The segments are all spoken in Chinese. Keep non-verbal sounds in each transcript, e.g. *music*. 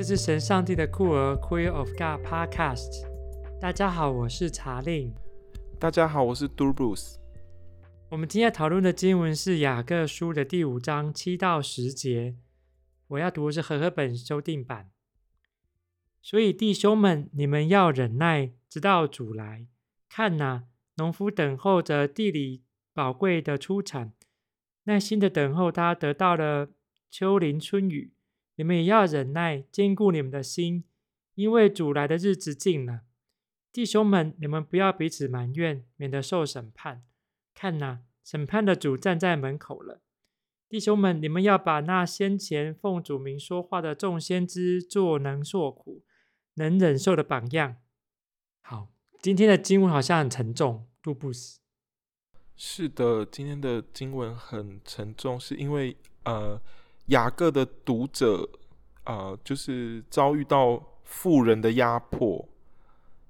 这是神上帝的酷儿 Queer of God Podcast。大家好，我是查令。大家好，我是 Durbus。我们今天讨论的经文是雅各书的第五章七到十节。我要读的是和合本修订版。所以弟兄们，你们要忍耐，直到主来。看哪，农夫等候着地里宝贵的出产，耐心的等候他得到了秋霖春雨。你们也要忍耐，坚固你们的心，因为主来的日子近了。弟兄们，你们不要彼此埋怨，免得受审判。看哪，审判的主站在门口了。弟兄们，你们要把那先前奉主名说话的众先知做能受苦、能忍受的榜样。好，今天的经文好像很沉重，杜布斯。是的，今天的经文很沉重，是因为呃。雅各的读者，呃，就是遭遇到富人的压迫。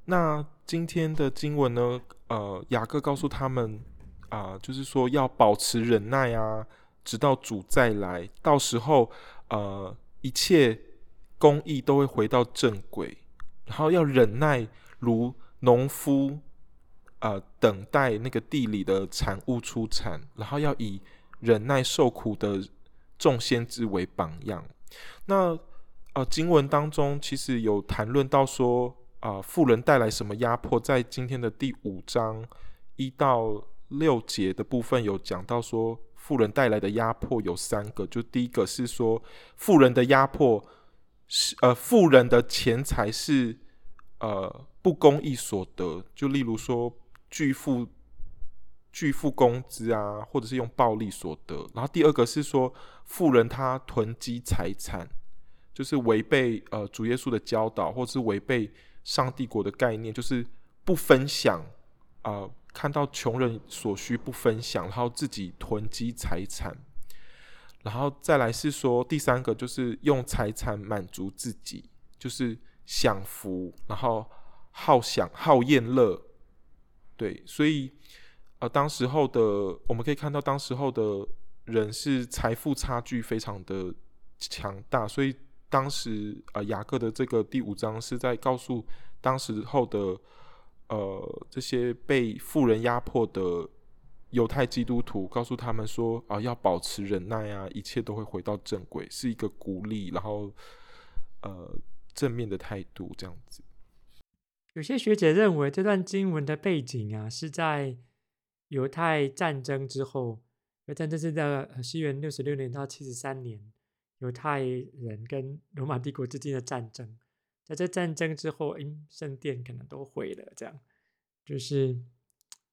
那今天的经文呢，呃，雅各告诉他们，啊、就是说要保持忍耐啊，直到主再来，到时候，呃，一切公义都会回到正轨，然后要忍耐，如农夫，呃，等待那个地里的产物出产，然后要以忍耐受苦的。众先知为榜样。那呃，经文当中其实有谈论到说，啊、呃，妇人带来什么压迫？在今天的第五章一到六节的部分有讲到说，富人带来的压迫有三个。就第一个是说，富人的压迫是呃，富人的钱财是呃不公义所得。就例如说，巨富。拒付工资啊，或者是用暴力所得。然后第二个是说，富人他囤积财产，就是违背呃主耶稣的教导，或者是违背上帝国的概念，就是不分享啊、呃，看到穷人所需不分享，然后自己囤积财产。然后再来是说第三个，就是用财产满足自己，就是享福，然后好享好宴乐。对，所以。呃，当时候的我们可以看到，当时候的人是财富差距非常的强大，所以当时呃雅各的这个第五章是在告诉当时候的呃这些被富人压迫的犹太基督徒，告诉他们说啊、要保持忍耐啊，一切都会回到正轨，是一个鼓励，然后呃正面的态度这样子。有些学者认为这段经文的背景啊是在。犹太战争之后，犹太战争是在西元六十六年到七十三年，犹太人跟罗马帝国之间的战争。在这战争之后，因圣殿可能都毁了，这样就是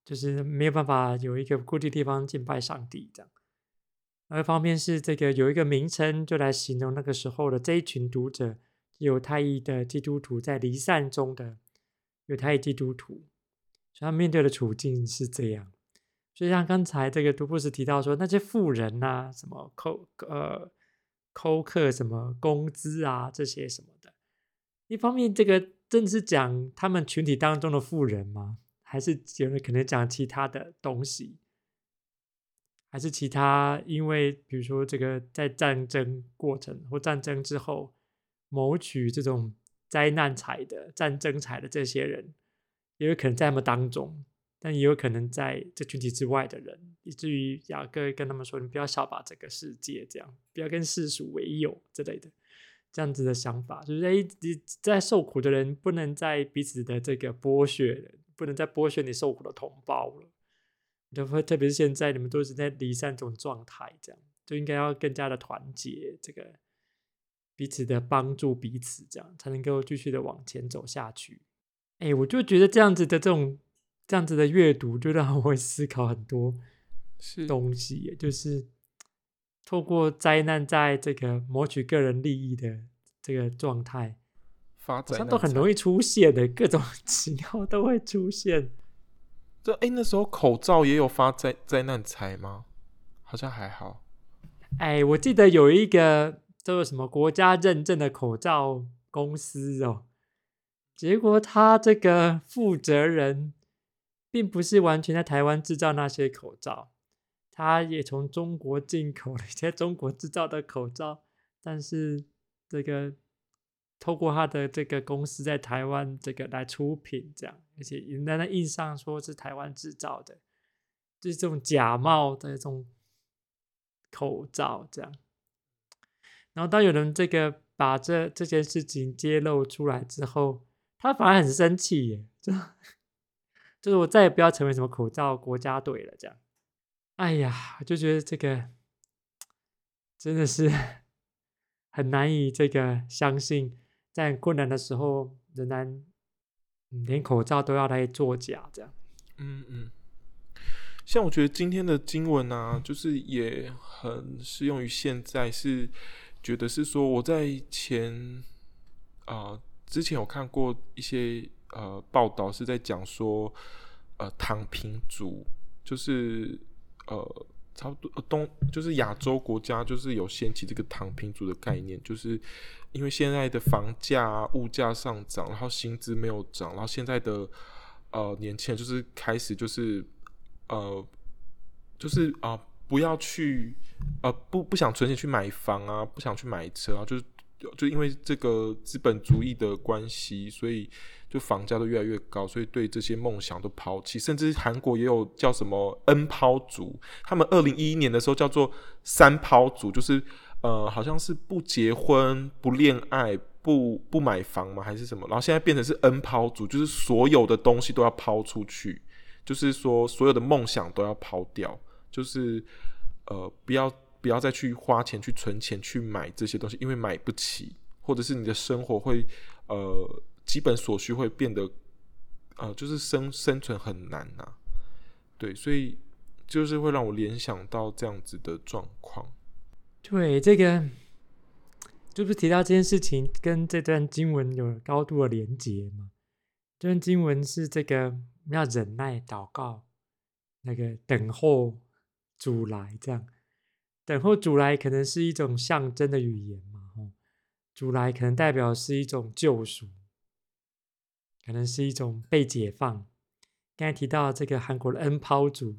就是没有办法有一个固定地方敬拜上帝这样。而一方面是这个有一个名称，就来形容那个时候的这一群读者，犹太裔的基督徒在离散中的犹太裔基督徒，所以他面对的处境是这样。就像刚才这个读布斯提到说，那些富人呐、啊，什么扣呃扣克什么工资啊，这些什么的，一方面这个正是讲他们群体当中的富人吗？还是有人可能讲其他的东西？还是其他？因为比如说这个在战争过程或战争之后谋取这种灾难财的战争财的这些人，也有可能在他们当中。但也有可能在这群体之外的人，以至于雅各跟他们说：“你不要效法这个世界，这样不要跟世俗为友之类的，这样子的想法，就是哎，你在受苦的人不能再彼此的这个剥削，不能再剥削你受苦的同胞了。特特别是现在你们都是在离散这种状态，这样就应该要更加的团结，这个彼此的帮助彼此，这样才能够继续的往前走下去。哎，我就觉得这样子的这种。这样子的阅读就让我会思考很多东西，是就是透过灾难在这个谋取个人利益的这个状态，好像都很容易出现的各种 *laughs* 情况都会出现。这哎，那时候口罩也有发灾灾难财吗？好像还好。哎，我记得有一个叫做什么国家认证的口罩公司哦，结果他这个负责人。并不是完全在台湾制造那些口罩，他也从中国进口了一些中国制造的口罩，但是这个透过他的这个公司在台湾这个来出品，这样，而且人家印上说是台湾制造的，就是这种假冒的这种口罩，这样。然后当有人这个把这这件事情揭露出来之后，他反而很生气耶，就 *laughs* 就是我再也不要成为什么口罩国家队了，这样。哎呀，就觉得这个真的是很难以这个相信。在困难的时候，仍然连口罩都要来作假，这样。嗯嗯。像我觉得今天的经文啊，就是也很适用于现在。是觉得是说，我在前啊、之前有看过一些呃报道，是在讲说呃躺平族，就是呃。差不多，东就是亚洲国家，就是有掀起这个躺平族的概念，就是因为现在的房价、物价上涨，然后薪资没有涨，然后现在的呃年轻人就是开始就是呃就是啊、不要去呃不不想存钱去买房啊，不想去买车啊，就是就因为这个资本主义的关系，所以。就房价都越来越高，所以对这些梦想都抛弃。甚至韩国也有叫什么 “N 抛族”，他们二零一一年的时候叫做“三抛族”，就是呃，好像是不结婚、不恋爱、不不买房吗？还是什么？然后现在变成是 “N 抛族”，就是所有的东西都要抛出去，就是说所有的梦想都要抛掉，就是呃，不要不要再去花钱去存钱去买这些东西，因为买不起，或者是你的生活会呃。基本所需会变得，呃，就是生生存很难呐、啊，对，所以就是会让我联想到这样子的状况。对，这个就是提到这件事情跟这段经文有高度的连结嘛。这段经文是这个要忍耐、祷告，那个等候主来，这样等候主来可能是一种象征的语言嘛，吼，主来可能代表是一种救赎。可能是一种被解放。刚才提到这个韩国的 N 抛族，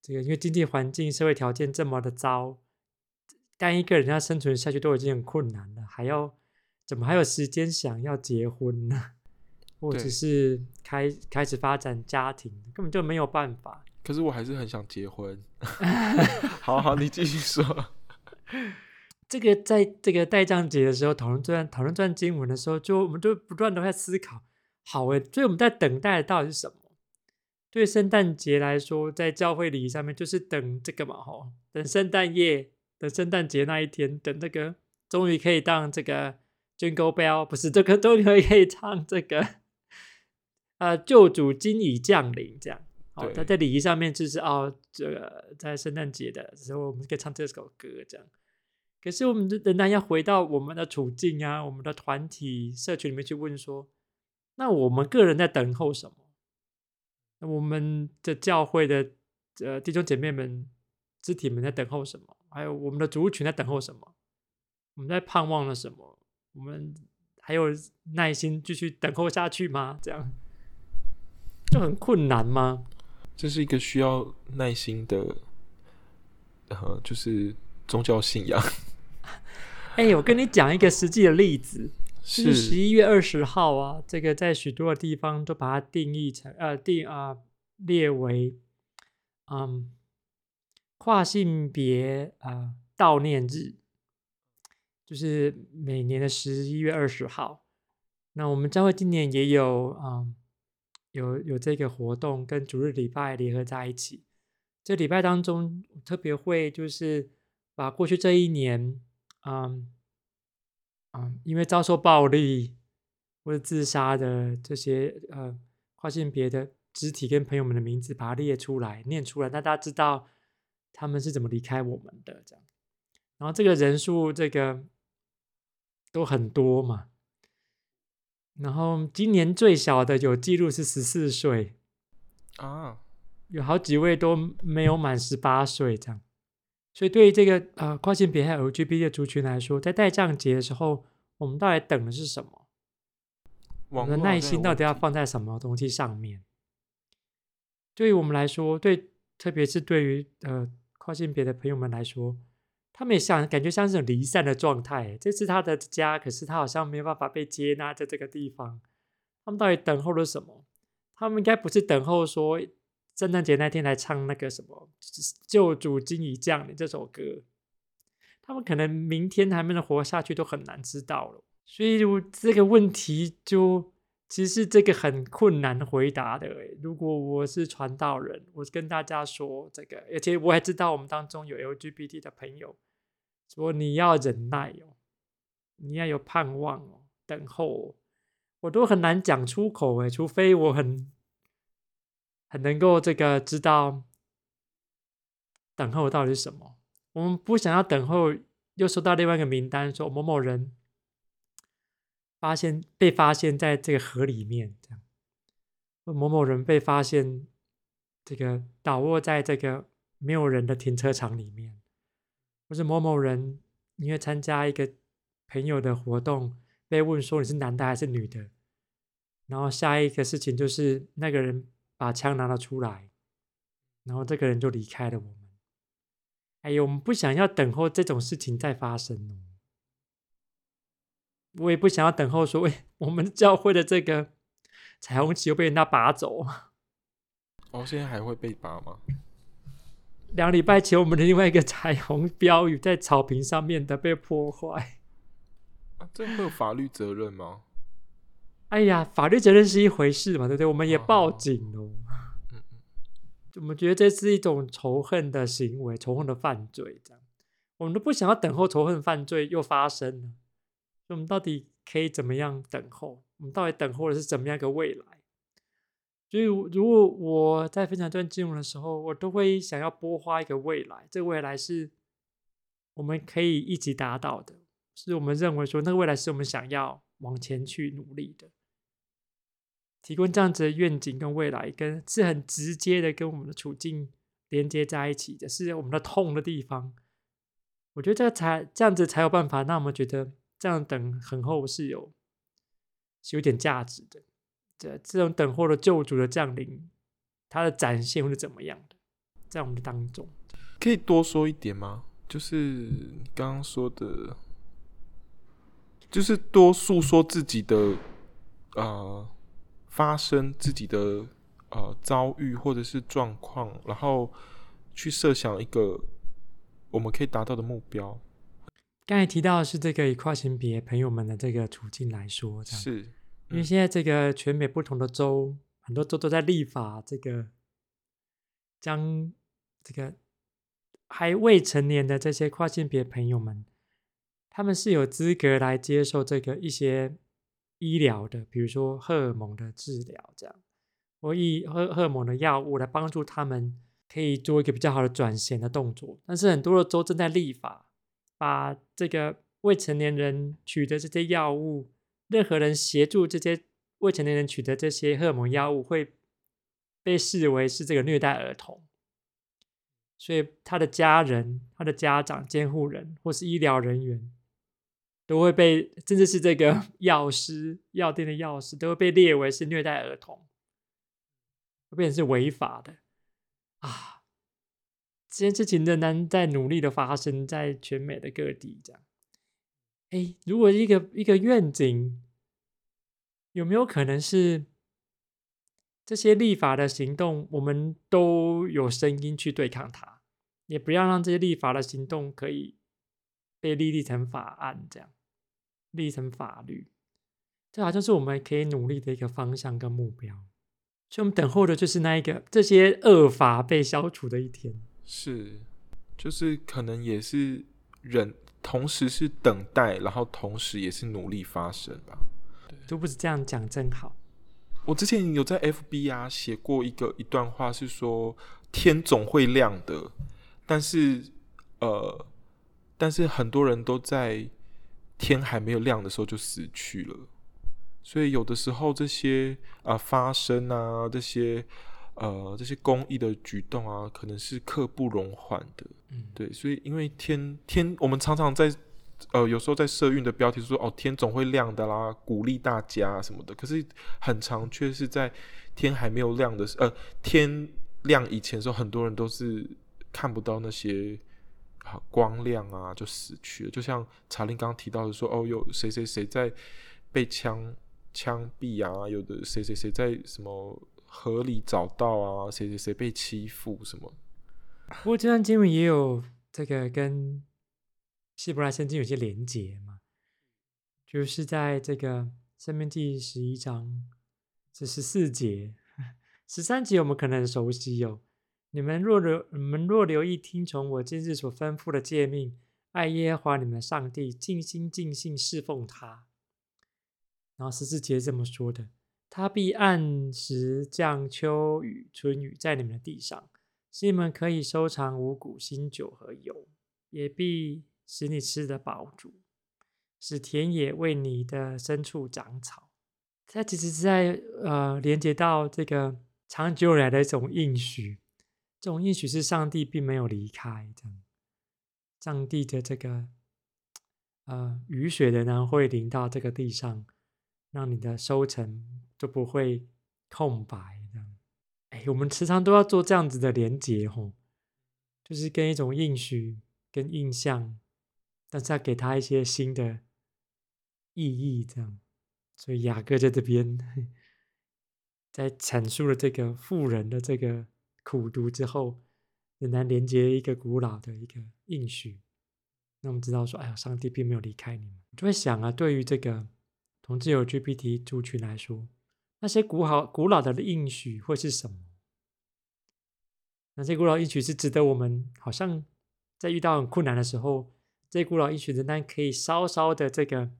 这个因为经济环境、社会条件这么的糟，单一个人要生存下去都已经很困难了，还要怎么还有时间想要结婚呢？*laughs* 或者是开开始发展家庭，根本就没有办法。可是我还是很想结婚。*laughs* 好好，你继续说。这个在这个待降节的时候讨论这段讨论这段经文的时候，就我们就不断的在思考。好诶，所以我们在等待的到底是什么？对圣诞节来说，在教会礼仪上面就是等这个嘛，吼，等圣诞夜，等圣诞节那一天，等这个终于可以当这个 Jingle Bell，不是这个终于可以 *laughs* 唱这个，*laughs* 呃，救主今已降临，这样。好，他在礼仪上面就是哦，这个在圣诞节的时候，我们可以唱这首歌，这样。可是我们仍然要回到我们的处境啊，我们的团体社群里面去问说。那我们个人在等候什么？那我们的教会的呃弟兄姐妹们、肢体们在等候什么？还有我们的族群在等候什么？我们在盼望了什么？我们还有耐心继续等候下去吗？这样 *laughs* 就很困难吗？这是一个需要耐心的，呃，就是宗教信仰。*laughs* 哎、欸，我跟你讲一个实际的例子。是十一月二十号啊，这个在许多的地方都把它定义成呃定啊列为嗯跨性别啊悼念日，就是每年的十一月二十号。那我们教会今年也有嗯有有这个活动，跟主日礼拜联合在一起。这礼拜当中特别会就是把过去这一年嗯。啊，因为遭受暴力或者自杀的这些呃跨性别的肢体跟朋友们的名字，把它列出来、念出来，让大家知道他们是怎么离开我们的这样。然后这个人数这个都很多嘛。然后今年最小的有记录是十四岁啊，有好几位都没有满十八岁这样。所以，对于这个呃跨性别还有 LGBT 的族群来说，在待降节的时候，我们到底等的是什么？我们的耐心到底要放在什么东西上面？对于我们来说，对，特别是对于呃跨性别的朋友们来说，他们也像感觉像是离散的状态，这是他的家，可是他好像没有办法被接纳在这个地方。他们到底等候了什么？他们应该不是等候说圣诞节那天来唱那个什么《救主今已降临》这首歌。他们可能明天还没能活下去都很难知道了。所以，这个问题就其实这个很困难回答的。如果我是传道人，我跟大家说这个，而且我还知道我们当中有 LGBT 的朋友，说你要忍耐哦，你要有盼望哦，等候，我都很难讲出口诶，除非我很很能够这个知道等候到底是什么。我们不想要等候，又收到另外一个名单说某某人。发现被发现在这个河里面，这样，某某人被发现这个倒卧在这个没有人的停车场里面，或是某某人因为参加一个朋友的活动，被问说你是男的还是女的，然后下一个事情就是那个人把枪拿了出来，然后这个人就离开了我们。哎呦，我们不想要等候这种事情再发生哦。我也不想要等候说，喂，我们教会的这个彩虹旗又被人家拔走。哦，现在还会被拔吗？两礼拜前，我们的另外一个彩虹标语在草坪上面的被破坏。啊，*laughs* 这会有法律责任吗？哎呀，法律责任是一回事嘛，对不对？我们也报警了。嗯嗯。我们觉得这是一种仇恨的行为，仇恨的犯罪，这样，我们都不想要等候仇恨犯罪又发生了。我们到底可以怎么样等候？我们到底等候的是怎么样一个未来？所以，如果我在分享这段经文的时候，我都会想要播画一个未来。这个未来是我们可以一起达到的，是我们认为说那个未来是我们想要往前去努力的。提供这样子的愿景跟未来，跟是很直接的跟我们的处境连接在一起的，是我们的痛的地方。我觉得这才这样子才有办法让我们觉得。这样等很厚是有是有点价值的，这这种等候的救主的降临，它的展现会是怎么样的？在我们的当中，可以多说一点吗？就是你刚刚说的，就是多诉说自己的呃发生自己的呃遭遇或者是状况，然后去设想一个我们可以达到的目标。刚才提到的是这个以跨性别朋友们的这个处境来说，这样是、嗯、因为现在这个全美不同的州，很多州都在立法，这个将这个还未成年的这些跨性别朋友们，他们是有资格来接受这个一些医疗的，比如说荷尔蒙的治疗，这样或以荷荷尔蒙的药物来帮助他们可以做一个比较好的转型的动作。但是很多的州正在立法。把这个未成年人取得这些药物，任何人协助这些未成年人取得这些荷尔蒙药物，会被视为是这个虐待儿童。所以他的家人、他的家长、监护人或是医疗人员，都会被，甚至是这个 *laughs* 药师、药店的药师，都会被列为是虐待儿童，会变成是违法的啊。这件事情仍然在努力的发生在全美的各地，这样。哎，如果一个一个愿景，有没有可能是这些立法的行动，我们都有声音去对抗它，也不要让这些立法的行动可以被立立成法案，这样立成法律，这好像是我们可以努力的一个方向跟目标。所以，我们等候的就是那一个这些恶法被消除的一天。是，就是可能也是人，同时是等待，然后同时也是努力发生吧。对，都不是这样讲，真好。我之前有在 FB 啊写过一个一段话，是说天总会亮的，但是呃，但是很多人都在天还没有亮的时候就死去了，所以有的时候这些啊、呃、发生啊这些。呃，这些公益的举动啊，可能是刻不容缓的。嗯，对，所以因为天天，我们常常在呃，有时候在社运的标题说哦，天总会亮的啦，鼓励大家什么的。可是很长却是在天还没有亮的时，呃，天亮以前的时候，很多人都是看不到那些光亮啊就死去了。就像查令刚刚提到的说，哦，有谁谁谁在被枪枪毙啊，有的谁谁谁在什么合理找到啊，谁谁谁被欺负什么。不过这段经文也有这个跟希伯来圣经有些连结嘛，就是在这个生命记十一章这十四节、十三节，我们可能很熟悉哦。你们若留你们若留意听从我今日所吩咐的诫命，爱耶和华你们上帝，尽心尽性侍奉他。然后十四节这么说的：他必按时降秋雨春雨在你们的地上。使你们可以收藏五谷、新酒和油，也必使你吃得饱足，使田野为你的牲畜长草。它其实是在呃连接到这个长久以来的一种应许，这种应许是上帝并没有离开这样，上帝的这个呃雨水仍然会淋到这个地上，让你的收成都不会空白这样。哎，我们时常都要做这样子的连接吼，就是跟一种应许、跟印象，但是要给他一些新的意义，这样。所以雅各在这边在阐述了这个富人的这个苦读之后，仍然连接一个古老的一个应许。那我们知道说，哎呀，上帝并没有离开你们。就会想啊，对于这个同志 LGBT 族群来说。那些古好古老的应许会是什么？那些古老应许是值得我们好像在遇到很困难的时候，这些古老应许仍然可以稍稍的这个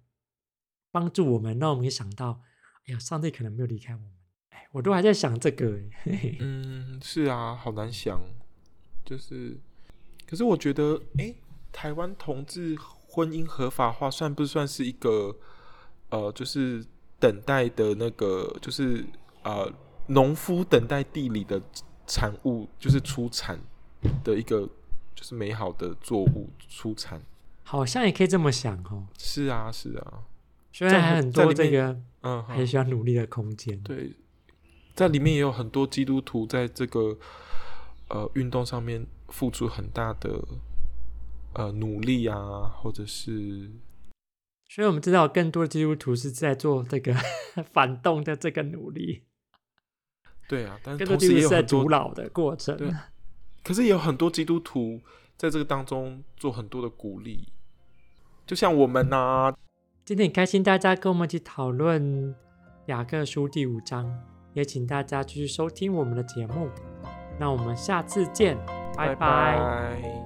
帮助我们，让我们想到，哎呀，上帝可能没有离开我们。哎，我都还在想这个。嗯，是啊，好难想。就是，可是我觉得，哎，台湾同志婚姻合法化算不算是一个，呃，就是。等待的那个就是呃，农夫等待地里的产物，就是出产的一个就是美好的作物出产，好像也可以这么想哦。是啊，是啊，虽然还很多这个嗯，还需要努力的空间。对，在里面也有很多基督徒在这个呃运动上面付出很大的呃努力啊，或者是。所以我们知道，更多的基督徒是在做这个 *laughs* 反动的这个努力。对啊，但是同时也有很多在阻挠的过程。对，可是也有很多基督徒在这个当中做很多的鼓励，就像我们呐、啊。今天很开心大家跟我们一起讨论雅各书第五章，也请大家继续收听我们的节目。那我们下次见，拜拜。拜拜。